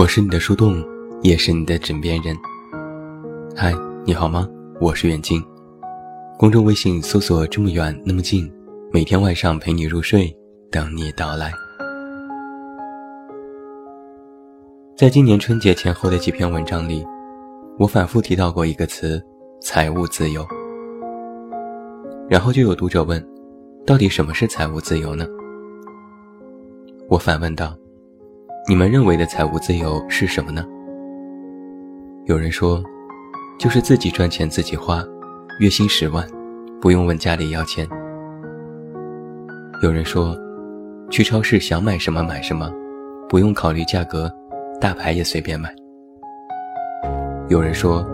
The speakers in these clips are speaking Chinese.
我是你的树洞，也是你的枕边人。嗨，你好吗？我是远近。公众微信搜索“这么远那么近”，每天晚上陪你入睡，等你到来。在今年春节前后的几篇文章里，我反复提到过一个词“财务自由”。然后就有读者问：“到底什么是财务自由呢？”我反问道。你们认为的财务自由是什么呢？有人说，就是自己赚钱自己花，月薪十万，不用问家里要钱。有人说，去超市想买什么买什么，不用考虑价格，大牌也随便买。有人说，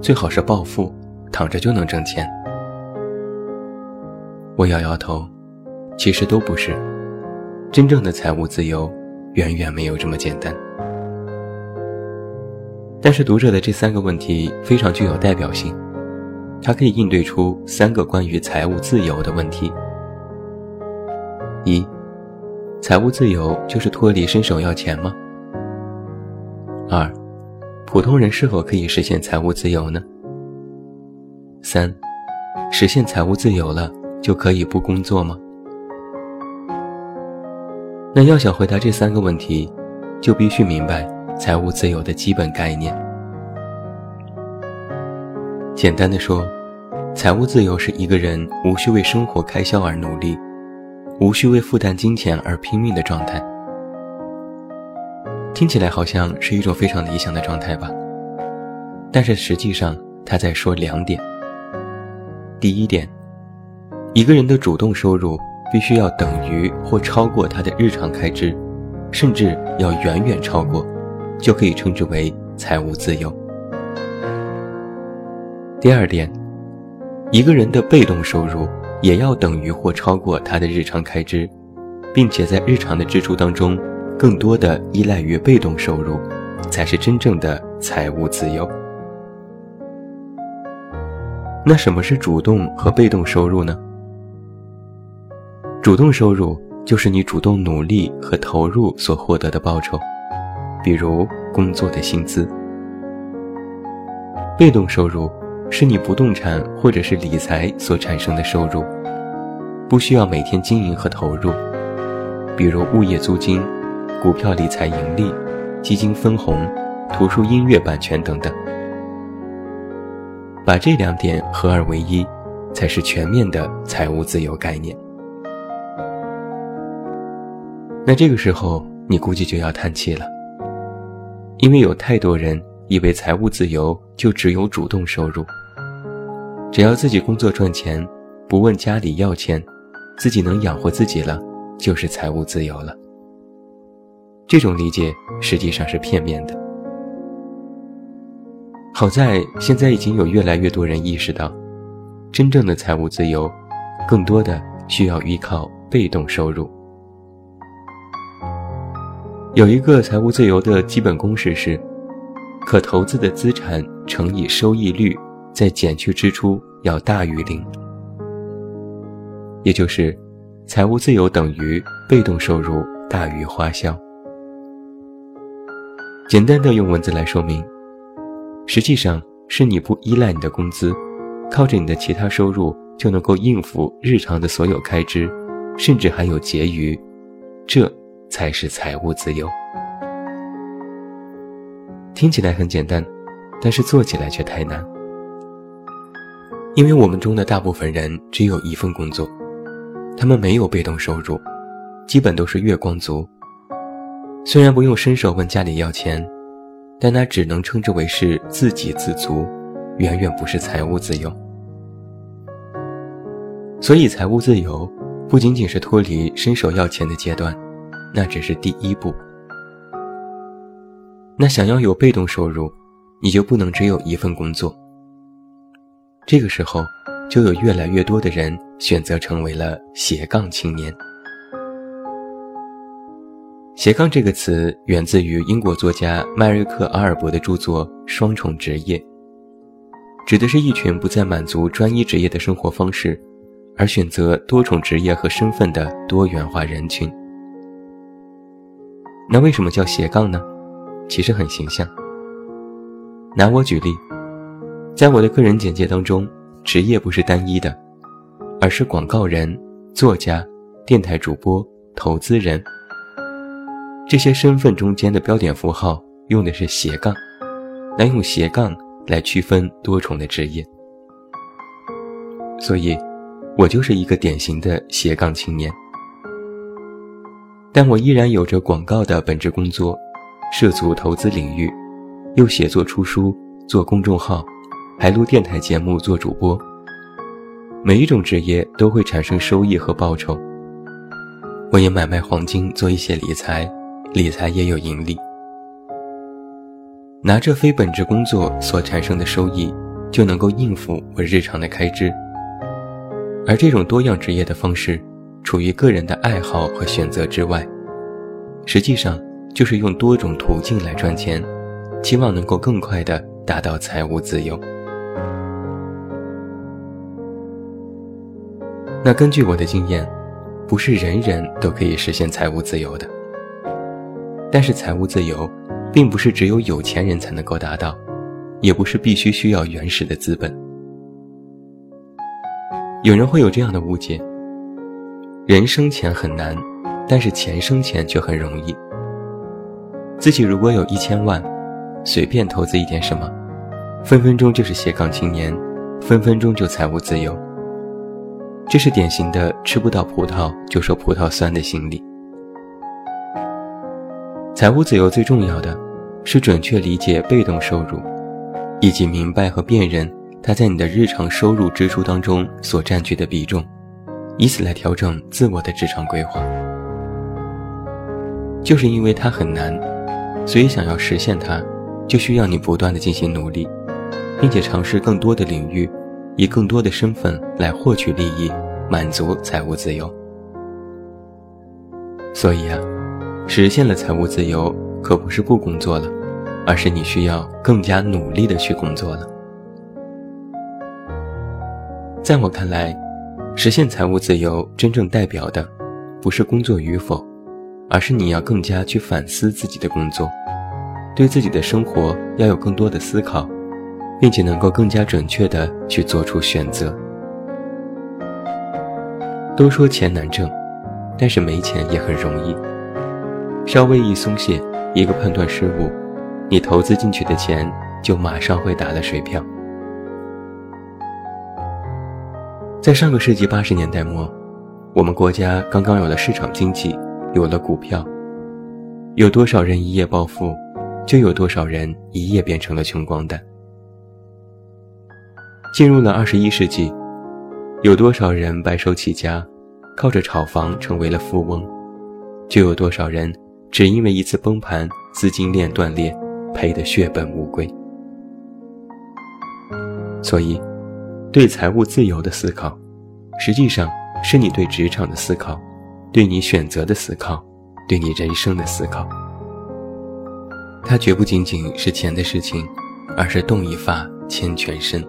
最好是暴富，躺着就能挣钱。我摇摇头，其实都不是，真正的财务自由。远远没有这么简单。但是读者的这三个问题非常具有代表性，它可以应对出三个关于财务自由的问题：一、财务自由就是脱离伸手要钱吗？二、普通人是否可以实现财务自由呢？三、实现财务自由了就可以不工作吗？那要想回答这三个问题，就必须明白财务自由的基本概念。简单的说，财务自由是一个人无需为生活开销而努力，无需为负担金钱而拼命的状态。听起来好像是一种非常理想的状态吧？但是实际上，他在说两点。第一点，一个人的主动收入。必须要等于或超过他的日常开支，甚至要远远超过，就可以称之为财务自由。第二点，一个人的被动收入也要等于或超过他的日常开支，并且在日常的支出当中，更多的依赖于被动收入，才是真正的财务自由。那什么是主动和被动收入呢？主动收入就是你主动努力和投入所获得的报酬，比如工作的薪资。被动收入是你不动产或者是理财所产生的收入，不需要每天经营和投入，比如物业租金、股票理财盈利、基金分红、图书音乐版权等等。把这两点合二为一，才是全面的财务自由概念。那这个时候，你估计就要叹气了，因为有太多人以为财务自由就只有主动收入，只要自己工作赚钱，不问家里要钱，自己能养活自己了，就是财务自由了。这种理解实际上是片面的。好在现在已经有越来越多人意识到，真正的财务自由，更多的需要依靠被动收入。有一个财务自由的基本公式是：可投资的资产乘以收益率，再减去支出要大于零。也就是，财务自由等于被动收入大于花销。简单的用文字来说明，实际上是你不依赖你的工资，靠着你的其他收入就能够应付日常的所有开支，甚至还有结余。这。才是财务自由。听起来很简单，但是做起来却太难。因为我们中的大部分人只有一份工作，他们没有被动收入，基本都是月光族。虽然不用伸手问家里要钱，但那只能称之为是自给自足，远远不是财务自由。所以，财务自由不仅仅是脱离伸手要钱的阶段。那只是第一步。那想要有被动收入，你就不能只有一份工作。这个时候，就有越来越多的人选择成为了斜杠青年。斜杠这个词源自于英国作家迈瑞克·阿尔伯的著作《双重职业》，指的是一群不再满足专一职业的生活方式，而选择多重职业和身份的多元化人群。那为什么叫斜杠呢？其实很形象。拿我举例，在我的个人简介当中，职业不是单一的，而是广告人、作家、电台主播、投资人。这些身份中间的标点符号用的是斜杠，来用斜杠来区分多重的职业。所以，我就是一个典型的斜杠青年。但我依然有着广告的本职工作，涉足投资领域，又写作出书、做公众号，还录电台节目做主播。每一种职业都会产生收益和报酬。我也买卖黄金，做一些理财，理财也有盈利。拿着非本职工作所产生的收益，就能够应付我日常的开支。而这种多样职业的方式。处于个人的爱好和选择之外，实际上就是用多种途径来赚钱，期望能够更快的达到财务自由。那根据我的经验，不是人人都可以实现财务自由的。但是财务自由，并不是只有有钱人才能够达到，也不是必须需要原始的资本。有人会有这样的误解。人生钱很难，但是钱生钱却很容易。自己如果有一千万，随便投资一点什么，分分钟就是斜杠青年，分分钟就财务自由。这是典型的吃不到葡萄就说葡萄酸的心理。财务自由最重要的是准确理解被动收入，以及明白和辨认它在你的日常收入支出当中所占据的比重。以此来调整自我的职场规划，就是因为它很难，所以想要实现它，就需要你不断的进行努力，并且尝试更多的领域，以更多的身份来获取利益，满足财务自由。所以啊，实现了财务自由，可不是不工作了，而是你需要更加努力的去工作了。在我看来。实现财务自由，真正代表的，不是工作与否，而是你要更加去反思自己的工作，对自己的生活要有更多的思考，并且能够更加准确的去做出选择。都说钱难挣，但是没钱也很容易。稍微一松懈，一个判断失误，你投资进去的钱就马上会打了水漂。在上个世纪八十年代末，我们国家刚刚有了市场经济，有了股票，有多少人一夜暴富，就有多少人一夜变成了穷光蛋。进入了二十一世纪，有多少人白手起家，靠着炒房成为了富翁，就有多少人只因为一次崩盘，资金链断裂，赔得血本无归。所以。对财务自由的思考，实际上是你对职场的思考，对你选择的思考，对你人生的思考。它绝不仅仅是钱的事情，而是动一发牵全身。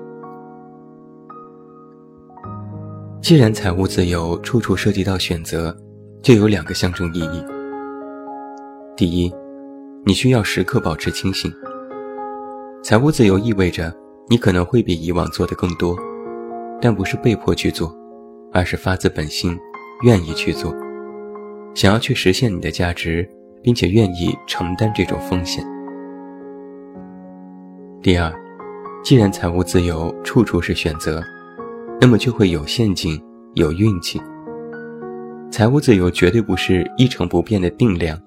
既然财务自由处处涉及到选择，就有两个象征意义。第一，你需要时刻保持清醒。财务自由意味着你可能会比以往做的更多。但不是被迫去做，而是发自本心，愿意去做，想要去实现你的价值，并且愿意承担这种风险。第二，既然财务自由处处是选择，那么就会有陷阱，有运气。财务自由绝对不是一成不变的定量，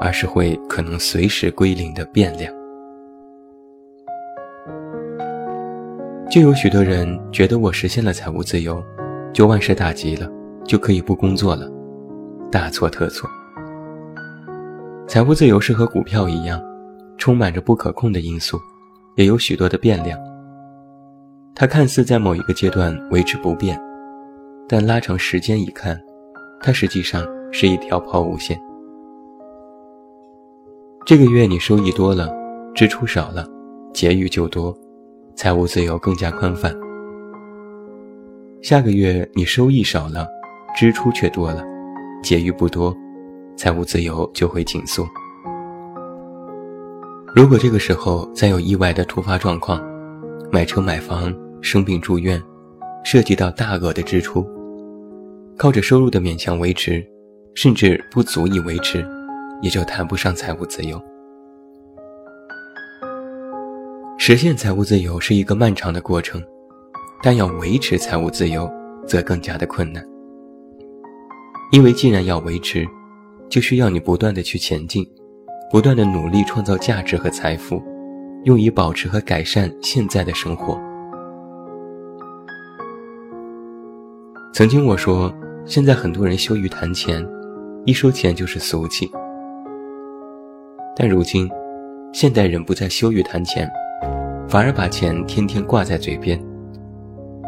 而是会可能随时归零的变量。就有许多人觉得我实现了财务自由，就万事大吉了，就可以不工作了，大错特错。财务自由是和股票一样，充满着不可控的因素，也有许多的变量。它看似在某一个阶段维持不变，但拉长时间一看，它实际上是一条抛物线。这个月你收益多了，支出少了，结余就多。财务自由更加宽泛。下个月你收益少了，支出却多了，结余不多，财务自由就会紧缩。如果这个时候再有意外的突发状况，买车买房、生病住院，涉及到大额的支出，靠着收入的勉强维持，甚至不足以维持，也就谈不上财务自由。实现财务自由是一个漫长的过程，但要维持财务自由，则更加的困难。因为既然要维持，就需要你不断的去前进。不断的努力创造价值和财富，用以保持和改善现在的生活。曾经我说，现在很多人羞于谈钱，一说钱就是俗气。但如今，现代人不再羞于谈钱，反而把钱天天挂在嘴边，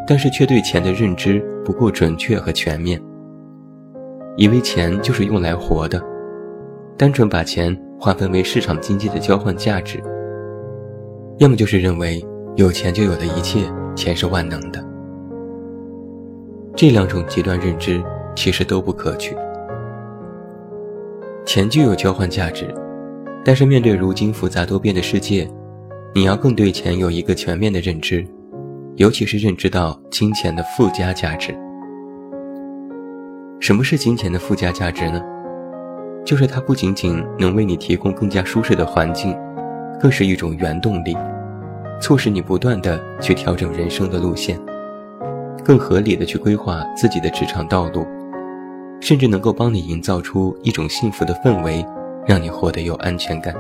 但是却对钱的认知不够准确和全面，以为钱就是用来活的，单纯把钱。划分为市场经济的交换价值，要么就是认为有钱就有了一切，钱是万能的。这两种极端认知其实都不可取。钱具有交换价值，但是面对如今复杂多变的世界，你要更对钱有一个全面的认知，尤其是认知到金钱的附加价值。什么是金钱的附加价值呢？就是它不仅仅能为你提供更加舒适的环境，更是一种原动力，促使你不断的去调整人生的路线，更合理的去规划自己的职场道路，甚至能够帮你营造出一种幸福的氛围，让你活得有安全感。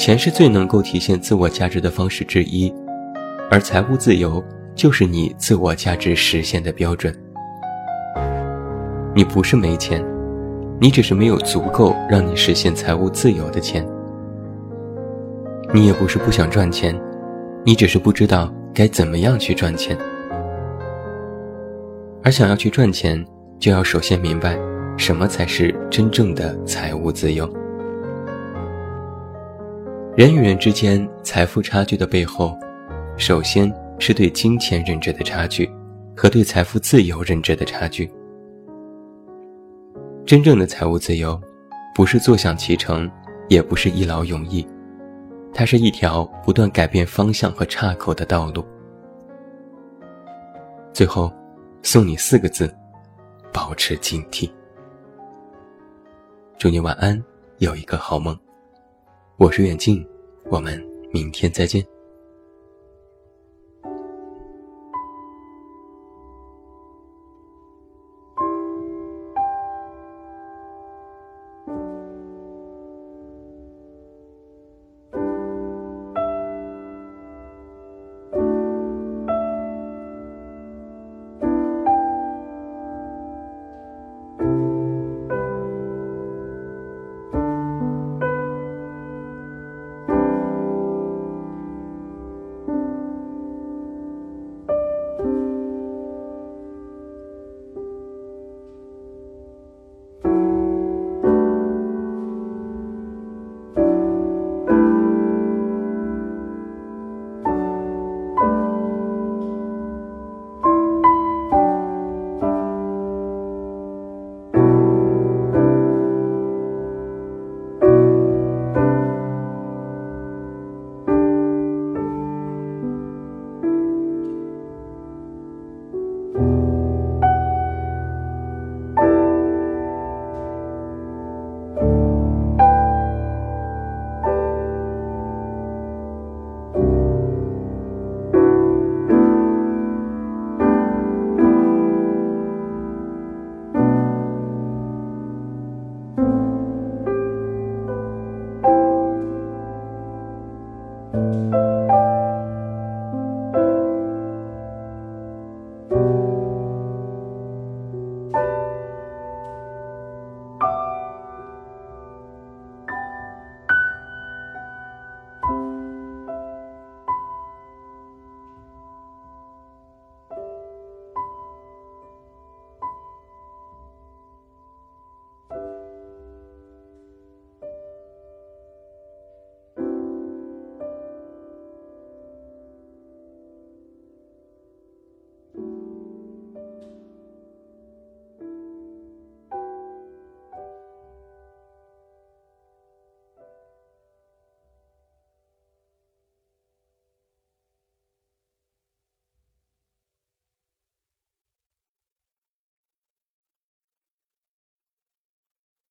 钱是最能够体现自我价值的方式之一，而财务自由就是你自我价值实现的标准。你不是没钱，你只是没有足够让你实现财务自由的钱。你也不是不想赚钱，你只是不知道该怎么样去赚钱。而想要去赚钱，就要首先明白什么才是真正的财务自由。人与人之间财富差距的背后，首先是对金钱认知的差距，和对财富自由认知的差距。真正的财务自由，不是坐享其成，也不是一劳永逸，它是一条不断改变方向和岔口的道路。最后，送你四个字：保持警惕。祝你晚安，有一个好梦。我是远近，我们明天再见。